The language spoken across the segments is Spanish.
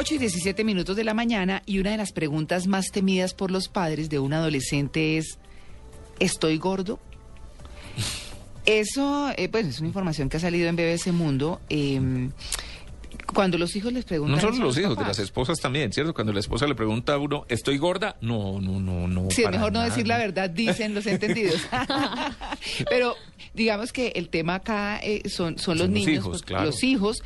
8 y 17 minutos de la mañana y una de las preguntas más temidas por los padres de un adolescente es, ¿estoy gordo? Eso, eh, pues, es una información que ha salido en BBC Mundo. Em, cuando los hijos les preguntan... No solo los hijos, de las esposas también, ¿cierto? Cuando la esposa le pregunta a uno, ¿estoy gorda? No, no, no, no. Sí, es mejor no decir la verdad, dicen los entendidos. Pero digamos que el tema acá eh, son, son, los niños, hijos, pues, los hijos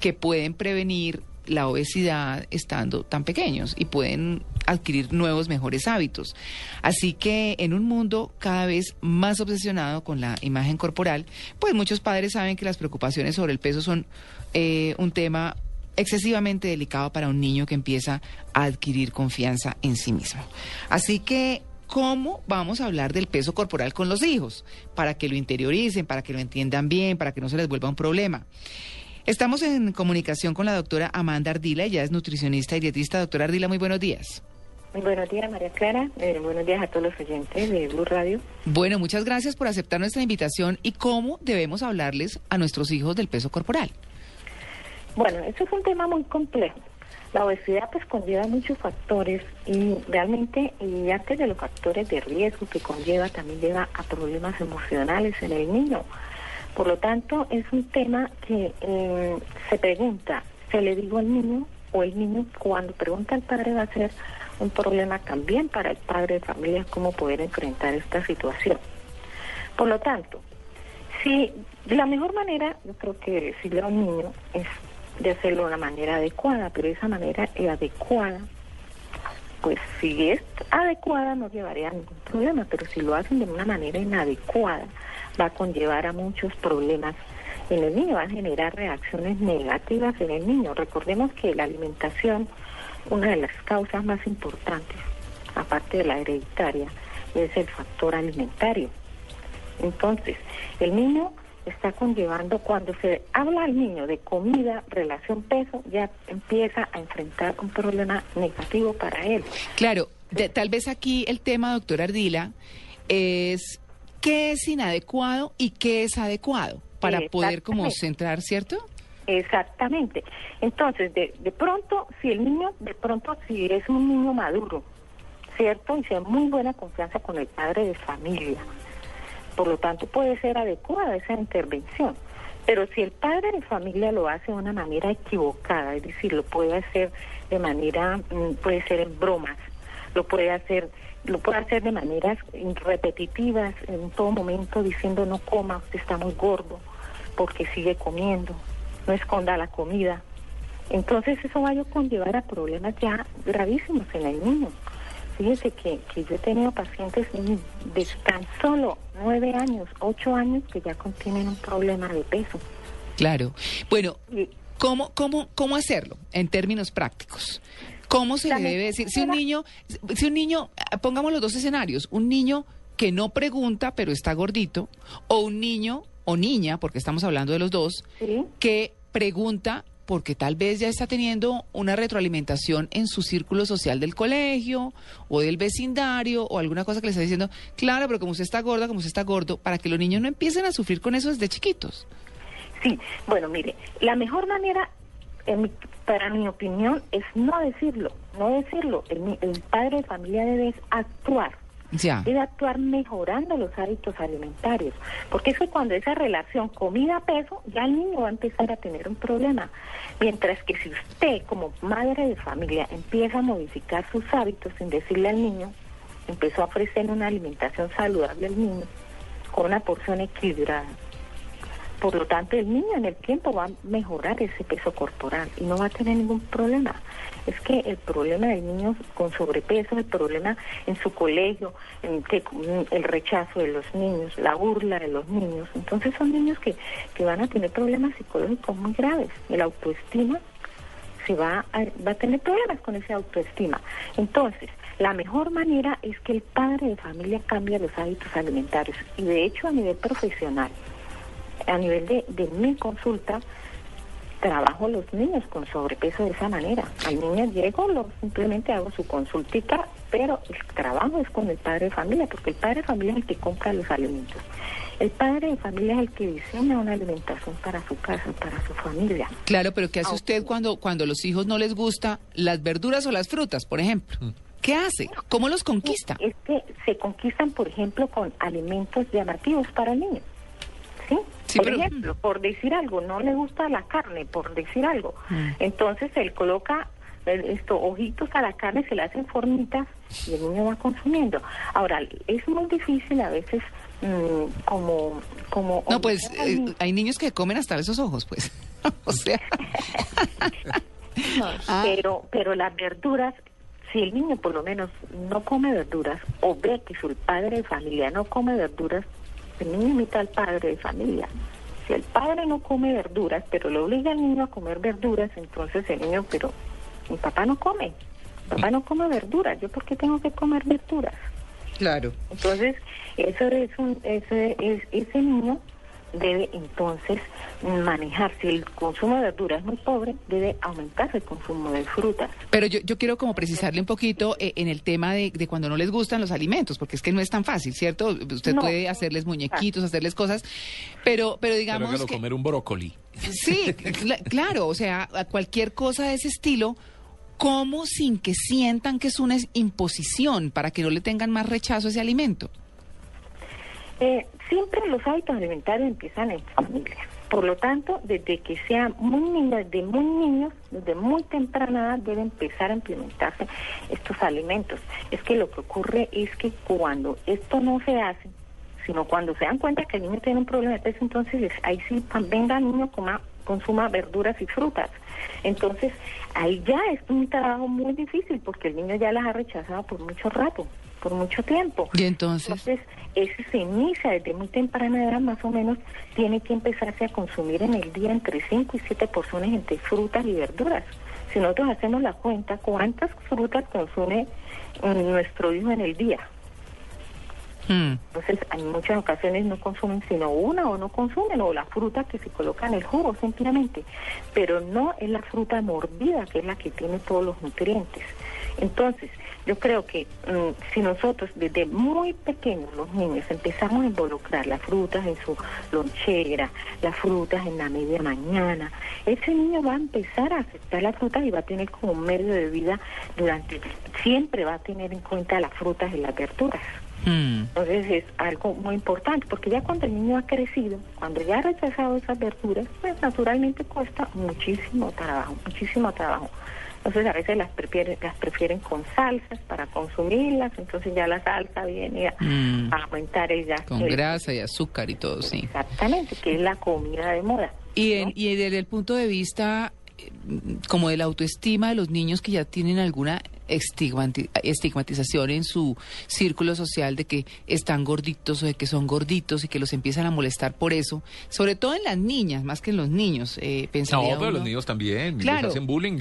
que pueden prevenir la obesidad estando tan pequeños y pueden adquirir nuevos, mejores hábitos. Así que en un mundo cada vez más obsesionado con la imagen corporal, pues muchos padres saben que las preocupaciones sobre el peso son eh, un tema excesivamente delicado para un niño que empieza a adquirir confianza en sí mismo. Así que cómo vamos a hablar del peso corporal con los hijos, para que lo interioricen, para que lo entiendan bien, para que no se les vuelva un problema. Estamos en comunicación con la doctora Amanda Ardila, ella es nutricionista y dietista. Doctora Ardila, muy buenos días. Muy buenos días, María Clara. Eh, buenos días a todos los oyentes de Blue Radio. Bueno, muchas gracias por aceptar nuestra invitación y cómo debemos hablarles a nuestros hijos del peso corporal. Bueno, eso es un tema muy complejo. La obesidad pues conlleva muchos factores y realmente, y antes de los factores de riesgo que conlleva, también lleva a problemas emocionales en el niño por lo tanto, es un tema que eh, se pregunta, ¿se le digo al niño? O el niño cuando pregunta al padre va a ser un problema también para el padre de familia cómo poder enfrentar esta situación. Por lo tanto, si la mejor manera, yo creo que decirle a un niño es de hacerlo de una manera adecuada, pero esa manera adecuada, pues si es adecuada no llevaría a ningún problema, pero si lo hacen de una manera inadecuada, va a conllevar a muchos problemas en el niño, va a generar reacciones negativas en el niño. Recordemos que la alimentación, una de las causas más importantes, aparte de la hereditaria, es el factor alimentario. Entonces, el niño está conllevando, cuando se habla al niño de comida, relación peso, ya empieza a enfrentar un problema negativo para él. Claro, tal vez aquí el tema, doctora Ardila, es qué es inadecuado y qué es adecuado para poder como centrar, ¿cierto? Exactamente. Entonces, de, de pronto, si el niño, de pronto, si es un niño maduro, ¿cierto? Y hay muy buena confianza con el padre de familia, por lo tanto puede ser adecuada esa intervención. Pero si el padre de familia lo hace de una manera equivocada, es decir, lo puede hacer de manera, mm, puede ser en bromas, lo puede hacer lo puede hacer de maneras repetitivas en todo momento diciendo no coma, usted está muy gordo, porque sigue comiendo, no esconda la comida. Entonces eso va a conllevar a problemas ya gravísimos en el niño. Fíjese que, que yo he tenido pacientes de tan solo nueve años, ocho años que ya contienen un problema de peso. Claro. Bueno, ¿cómo, cómo, cómo hacerlo en términos prácticos? ¿Cómo se le debe decir? Si un niño, si un niño, pongamos los dos escenarios, un niño que no pregunta pero está gordito, o un niño o niña, porque estamos hablando de los dos, que pregunta porque tal vez ya está teniendo una retroalimentación en su círculo social del colegio o del vecindario o alguna cosa que le está diciendo, claro, pero como usted está gorda, como usted está gordo, para que los niños no empiecen a sufrir con eso desde chiquitos. Sí, bueno, mire, la mejor manera para mi opinión, es no decirlo, no decirlo. El, padre de familia debe actuar. Debe actuar mejorando los hábitos alimentarios. Porque eso cuando esa relación comida-peso, ya el niño va a empezar a tener un problema. Mientras que si usted, como madre de familia, empieza a modificar sus hábitos sin decirle al niño, empezó a ofrecer una alimentación saludable al niño, con una porción equilibrada, por lo tanto el niño en el tiempo va a mejorar ese peso corporal y no va a tener ningún problema. Es que el problema del niño con sobrepeso, el problema en su colegio, en que, el rechazo de los niños, la burla de los niños, entonces son niños que, que van a tener problemas psicológicos muy graves. El autoestima se va va a tener problemas con esa autoestima. Entonces, la mejor manera es que el padre de familia cambie los hábitos alimentarios y de hecho a nivel profesional, a nivel de, de mi consulta, trabajo los niños con sobrepeso de esa manera. Al niño llego, lo, simplemente hago su consultita, pero el trabajo es con el padre de familia, porque el padre de familia es el que compra los alimentos. El padre de familia es el que diseña una alimentación para su casa, para su familia. Claro, pero ¿qué hace usted cuando, cuando los hijos no les gusta las verduras o las frutas, por ejemplo? Mm. ¿Qué hace? ¿Cómo los conquista? Es que se conquistan, por ejemplo, con alimentos llamativos para el niño. ¿Sí? Por ejemplo, por decir algo, no le gusta la carne, por decir algo. Mm. Entonces él coloca estos ojitos a la carne, se le hacen formitas y el niño va consumiendo. Ahora, es muy difícil a veces mm, como... como no, pues eh, hay niños que comen hasta esos ojos, pues. o sea... pero, pero las verduras si el niño por lo menos no come verduras o ve que su padre de familia no come verduras, niño imita al padre de familia. Si el padre no come verduras, pero le obliga al niño a comer verduras, entonces el niño, pero mi papá no come, mi papá no come verduras, ¿yo por qué tengo que comer verduras? Claro. Entonces, eso es un, ese, es, ese niño debe entonces manejar. Si el consumo de verduras es muy pobre, debe aumentar el consumo de frutas. Pero yo, yo quiero como precisarle un poquito eh, en el tema de, de, cuando no les gustan los alimentos, porque es que no es tan fácil, ¿cierto? Usted puede hacerles muñequitos, hacerles cosas, pero, pero digamos... Pero que... comer un brócoli. Sí, claro, o sea, a cualquier cosa de ese estilo... ¿Cómo sin que sientan que es una imposición para que no le tengan más rechazo a ese alimento? Eh, siempre los hábitos alimentarios empiezan en familia. Por lo tanto, desde que sean muy niños, desde muy niños, desde muy temprana edad, deben empezar a implementarse estos alimentos. Es que lo que ocurre es que cuando esto no se hace, sino cuando se dan cuenta que el niño tiene un problema de peso, entonces ahí sí venga el niño coma, consuma verduras y frutas. Entonces, ahí ya es un trabajo muy difícil porque el niño ya las ha rechazado por mucho rato por mucho tiempo. Y entonces. Entonces, eso se inicia desde muy temprana edad, más o menos, tiene que empezarse a consumir en el día entre 5 y 7 porciones entre frutas y verduras. Si nosotros hacemos la cuenta, ¿cuántas frutas consume nuestro hijo en el día? Hmm. Entonces, en muchas ocasiones no consumen sino una o no consumen, o la fruta que se coloca en el jugo simplemente, pero no es la fruta mordida, que es la que tiene todos los nutrientes. Entonces, yo creo que mm, si nosotros desde muy pequeños los niños empezamos a involucrar las frutas en su lonchera, las frutas en la media mañana, ese niño va a empezar a aceptar las frutas y va a tener como un medio de vida durante, siempre va a tener en cuenta las frutas y las verduras. Hmm. Entonces es algo muy importante, porque ya cuando el niño ha crecido, cuando ya ha rechazado esas verduras, pues naturalmente cuesta muchísimo trabajo, muchísimo trabajo. Entonces a veces las prefieren, las prefieren con salsas para consumirlas, entonces ya la salsa viene a, mm. aumentar ella. Con grasa y azúcar y todo, sí. Exactamente, que es la comida de moda. Y, y desde el punto de vista eh, como de la autoestima de los niños que ya tienen alguna estigmatización en su círculo social de que están gorditos o de que son gorditos y que los empiezan a molestar por eso, sobre todo en las niñas, más que en los niños. Eh, no, pero los niños también, les hacen bullying,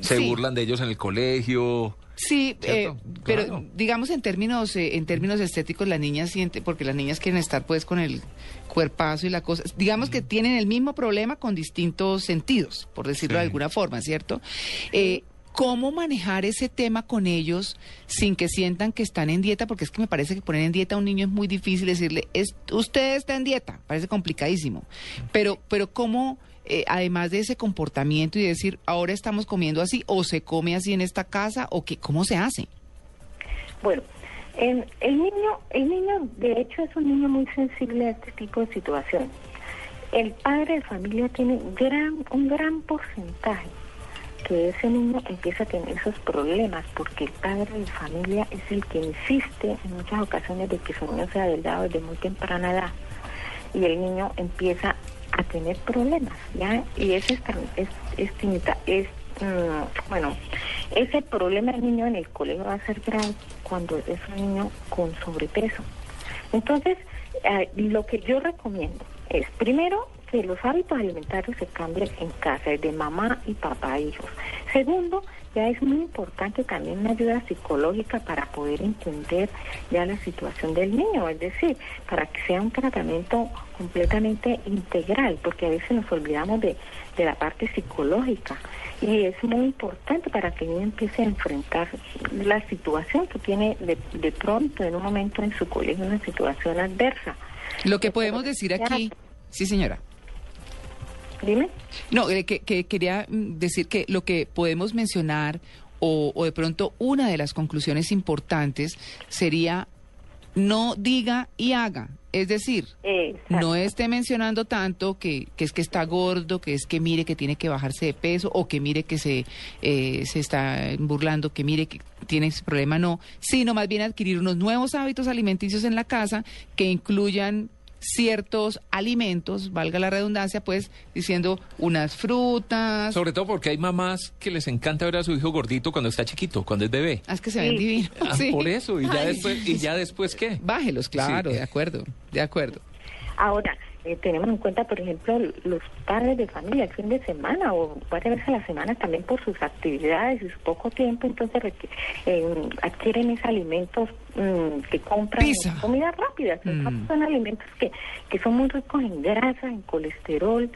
se burlan de ellos en el colegio. Sí, eh, pero digamos en términos eh, en términos estéticos las niñas sienten porque las niñas quieren estar pues con el cuerpazo y la cosa, digamos que tienen el mismo problema con distintos sentidos, por decirlo de alguna forma, ¿cierto? Eh, ¿Cómo manejar ese tema con ellos sin que sientan que están en dieta? Porque es que me parece que poner en dieta a un niño es muy difícil decirle, es, usted está en dieta, parece complicadísimo. Pero, pero ¿cómo, eh, además de ese comportamiento y decir, ahora estamos comiendo así, o se come así en esta casa, o qué, cómo se hace? Bueno, el niño, el niño de hecho es un niño muy sensible a este tipo de situaciones. El padre de familia tiene gran, un gran porcentaje que ese niño empieza a tener esos problemas porque el padre de familia es el que insiste en muchas ocasiones de que su niño sea delgado desde muy temprana edad. y el niño empieza a tener problemas, ¿ya? Y ese es, es, es, es mm, bueno, ese problema del niño en el colegio va a ser grave cuando es un niño con sobrepeso. Entonces, eh, lo que yo recomiendo es, primero, que los hábitos alimentarios se cambien en casa, de mamá y papá e hijos. Segundo, ya es muy importante también una ayuda psicológica para poder entender ya la situación del niño, es decir, para que sea un tratamiento completamente integral, porque a veces nos olvidamos de, de la parte psicológica y es muy importante para que el niño empiece a enfrentar la situación que tiene de, de pronto en un momento en su colegio, una situación adversa. Lo que podemos decir aquí, sí señora. Dime. No, eh, que, quería mm, decir que lo que podemos mencionar o, de pronto una de las conclusiones importantes sería no diga y haga. Es decir, no esté mencionando tanto que, que, es que está gordo, que es que mire que tiene que bajarse de peso o que mire que se, eh, se está burlando, que mire que tiene ese problema, no, sino más bien adquirir unos nuevos hábitos alimenticios en la casa que incluyan ciertos alimentos, valga la redundancia, pues diciendo unas frutas. Sobre todo porque hay mamás que les encanta ver a su hijo gordito cuando está chiquito, cuando es bebé. Ah, es que se ven divinos. Ah, por eso, y ya, después, ¿y ya después qué? Bájelos, claro, de acuerdo, de acuerdo. Ahora, eh, tenemos en cuenta, por ejemplo, los padres de familia el fin de semana o varias veces a la semana también por sus actividades y su poco tiempo, entonces eh, adquieren esos alimentos mm, que compran comida rápida. Mm. Son alimentos que, que son muy ricos en grasa, en colesterol,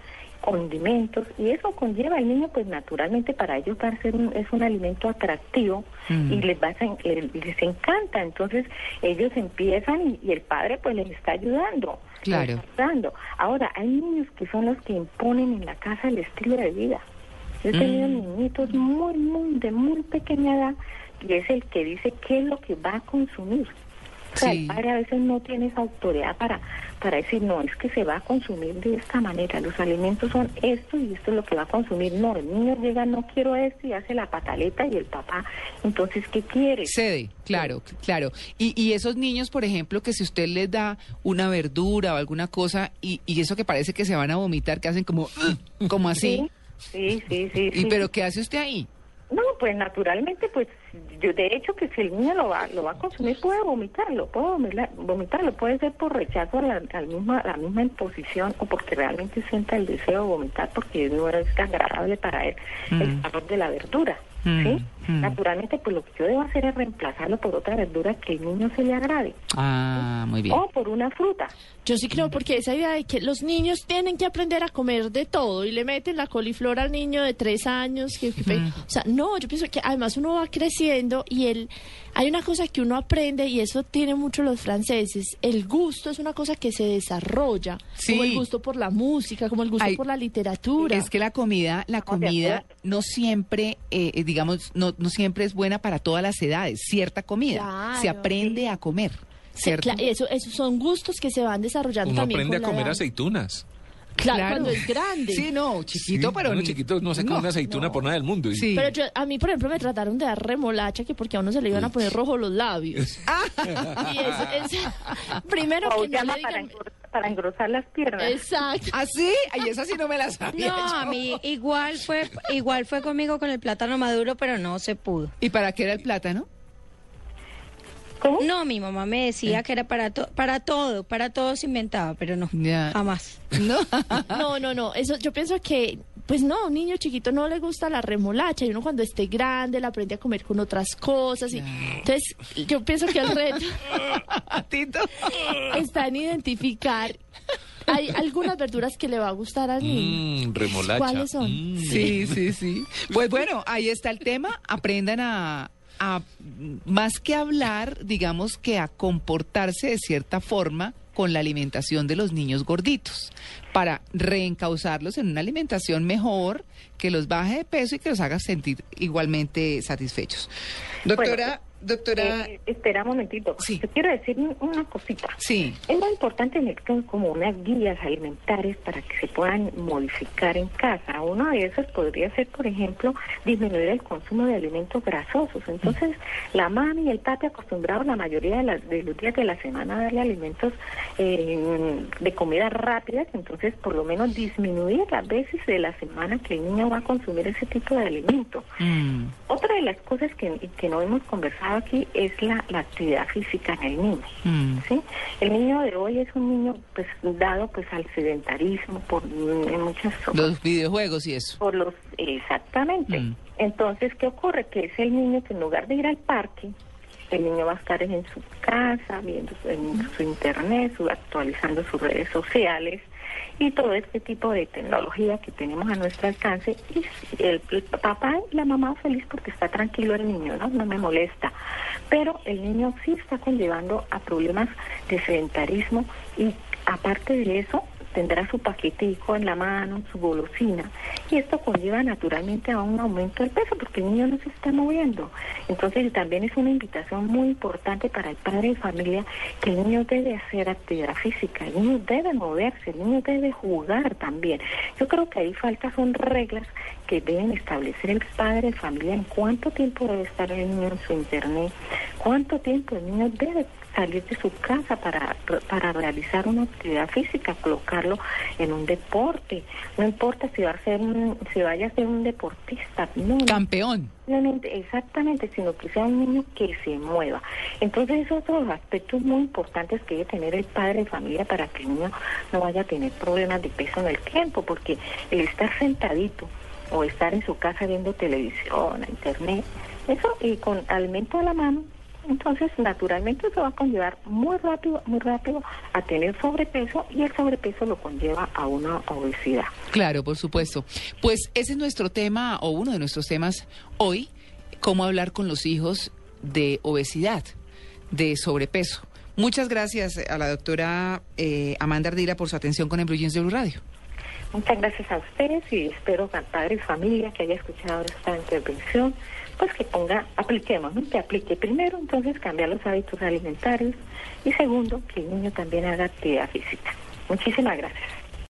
condimentos y eso conlleva al niño pues naturalmente para ellos va a ser un, es un alimento atractivo mm. y les va a, les, encanta. Entonces ellos empiezan y, el padre pues les está ayudando claro. ahora hay niños que son los que imponen en la casa el estilo de vida. Yo he tenido mm. niñitos muy muy de muy pequeña edad y es el que dice qué es lo que va a consumir o sea, el padre a veces no tiene esa autoridad para, para decir, no, es que se va a consumir de esta manera, los alimentos son esto y esto es lo que va a consumir. No, el niño llega, no quiero esto y hace la pataleta y el papá, entonces, ¿qué quiere? Cede, claro, claro. Y, y esos niños, por ejemplo, que si usted les da una verdura o alguna cosa y, y eso que parece que se van a vomitar, que hacen como, como así. Sí, sí, sí. ¿Y pero qué hace usted ahí? No, pues naturalmente, pues yo de hecho que si el niño lo va, lo va a consumir puede vomitarlo, puede vomitarlo, puede ser por rechazo a la, misma, la misma imposición o porque realmente sienta el deseo de vomitar porque no es agradable para él el mm. sabor de la verdura. Mm, ¿sí? Mm. Naturalmente, pues lo que yo debo hacer es reemplazarlo por otra verdura que el niño se le agrade. Ah, muy bien. O por una fruta. Yo sí creo, porque esa idea de que los niños tienen que aprender a comer de todo y le meten la coliflor al niño de tres años. Que, O sea, no, yo pienso que además uno va creciendo y él, hay una cosa que uno aprende y eso tiene mucho los franceses. El gusto es una cosa que se desarrolla, como el gusto por la música, como el gusto por la literatura. Es que la comida, la comida no siempre, eh, digamos, no, no siempre es buena para todas las edades. Cierta comida se aprende a comer. ¿cierto? eso, esos son gustos que se van desarrollando Uno también. aprende a comer aceitunas. Claro, cuando es grande. Sí, no, chiquito, pero. Bueno, chiquito no se come una aceituna por nada del mundo. Sí. Pero yo, a mí, por ejemplo, me trataron de dar remolacha, que porque a uno se le iban a poner rojo los labios. y es, primero que no le digan... para, engrosar las piernas. Exacto. ¿Ah, sí? Ay, esa sí no me la sabía. No, a mí igual fue, igual fue conmigo con el plátano maduro, pero no se pudo. ¿Y para qué era el plátano? No, mi mamá me decía que era para, para todo, para todo se inventaba, pero no, jamás. No. no, no, no, eso yo pienso que pues no, un niño chiquito no le gusta la remolacha y uno cuando esté grande la aprende a comer con otras cosas. Y, entonces, yo pienso que el reto está en identificar. Hay algunas verduras que le va a gustar al niño. Mm, remolacha. ¿Cuáles son? Mm. Sí, sí, sí. Pues bueno, ahí está el tema. Aprendan a, a más que hablar, digamos que a comportarse de cierta forma con la alimentación de los niños gorditos. Para reencauzarlos en una alimentación mejor, que los baje de peso y que los haga sentir igualmente satisfechos. Doctora... Doctora. Eh, espera un momentito. Sí. Te quiero decir una cosita. Sí. Es muy importante tener como unas guías alimentarias para que se puedan modificar en casa. Uno de esos podría ser, por ejemplo, disminuir el consumo de alimentos grasosos. Entonces, la mami y el papi acostumbrados la mayoría de, de, los días de la semana a darle alimentos eh, de comida rápida, entonces por lo menos disminuir las veces de la semana que el niño va a consumir ese tipo de alimento. Mm. Otra de las cosas que, que no hemos conversado aquí es la, actividad física en el niño. Mm. ¿sí? El niño de hoy es un niño pues dado pues al sedentarismo por en muchas los videojuegos y eso. Por los exactamente. Mm. Entonces, ¿qué ocurre? Que es el niño que en lugar de ir al parque, el niño va a estar en su casa, viendo en su internet, su, actualizando sus redes sociales, y todo este tipo de tecnología que tenemos a nuestro alcance y el, papá y la mamá feliz porque está tranquilo el niño, ¿no? No me molesta. Pero el niño sí está conllevando a problemas de sedentarismo y aparte de eso tendrá su paquetico en la mano, su golosina, y esto conlleva naturalmente a un aumento del peso porque el niño no se está moviendo. Entonces también es una invitación muy importante para el padre de familia que el niño debe hacer actividad física, el niño debe moverse, el niño debe jugar también. Yo creo que ahí falta son reglas que deben establecer el padre de familia en cuánto tiempo debe estar el niño en su internet, cuánto tiempo el niño debe salir de su casa para, para realizar una actividad física, colocarlo en un deporte. No importa si va a ser si vaya a ser un deportista, no. Campeón. Exactamente, sino que sea un niño que se mueva. Entonces, esos son los aspectos muy importantes que debe tener el padre de familia para que el niño no vaya a tener problemas de peso en el tiempo, porque el estar sentadito o estar en su casa viendo televisión, internet, eso y con alimento a la mano, entonces, naturalmente eso va a conllevar muy rápido, muy rápido a tener sobrepeso y el sobrepeso lo conlleva a una obesidad. Claro, por supuesto. Pues ese es nuestro tema o uno de nuestros temas hoy, cómo hablar con los hijos de obesidad, de sobrepeso. Muchas gracias a la doctora eh, Amanda Ardila por su atención con Blue de Blue Radio. Muchas gracias a ustedes y espero que al padre y familia que haya escuchado esta intervención pues que ponga, apliquemos, ¿no? que aplique primero, entonces cambiar los hábitos alimentarios y segundo, que el niño también haga actividad física. Muchísimas gracias.